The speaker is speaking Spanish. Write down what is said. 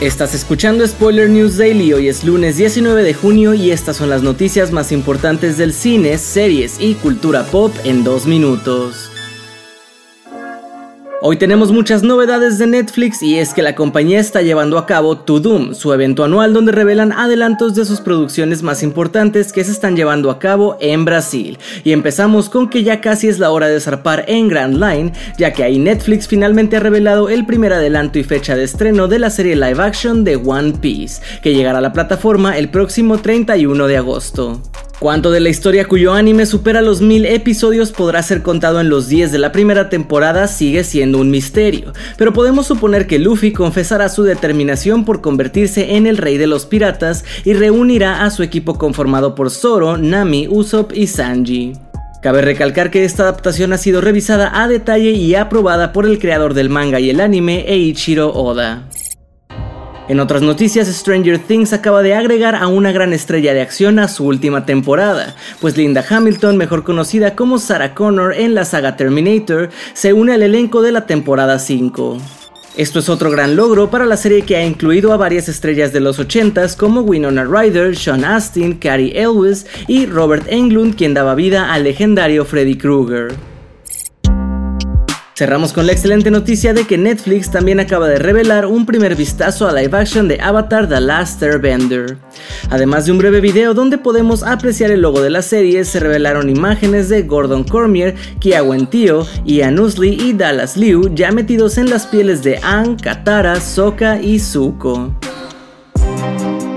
Estás escuchando Spoiler News Daily, hoy es lunes 19 de junio y estas son las noticias más importantes del cine, series y cultura pop en dos minutos. Hoy tenemos muchas novedades de Netflix y es que la compañía está llevando a cabo To Doom, su evento anual donde revelan adelantos de sus producciones más importantes que se están llevando a cabo en Brasil. Y empezamos con que ya casi es la hora de zarpar en Grand Line, ya que ahí Netflix finalmente ha revelado el primer adelanto y fecha de estreno de la serie live action de One Piece, que llegará a la plataforma el próximo 31 de agosto. Cuánto de la historia cuyo anime supera los mil episodios podrá ser contado en los 10 de la primera temporada sigue siendo un misterio, pero podemos suponer que Luffy confesará su determinación por convertirse en el rey de los piratas y reunirá a su equipo conformado por Zoro, Nami, Usopp y Sanji. Cabe recalcar que esta adaptación ha sido revisada a detalle y aprobada por el creador del manga y el anime Eiichiro Oda. En otras noticias, Stranger Things acaba de agregar a una gran estrella de acción a su última temporada, pues Linda Hamilton, mejor conocida como Sarah Connor en la saga Terminator, se une al elenco de la temporada 5. Esto es otro gran logro para la serie que ha incluido a varias estrellas de los 80s como Winona Ryder, Sean Astin, Carrie Elwes y Robert Englund, quien daba vida al legendario Freddy Krueger. Cerramos con la excelente noticia de que Netflix también acaba de revelar un primer vistazo a live action de Avatar The Last Airbender. Además de un breve video donde podemos apreciar el logo de la serie, se revelaron imágenes de Gordon Cormier, Kia Tio, Ian Usley y Dallas Liu ya metidos en las pieles de Aang, Katara, Sokka y Zuko.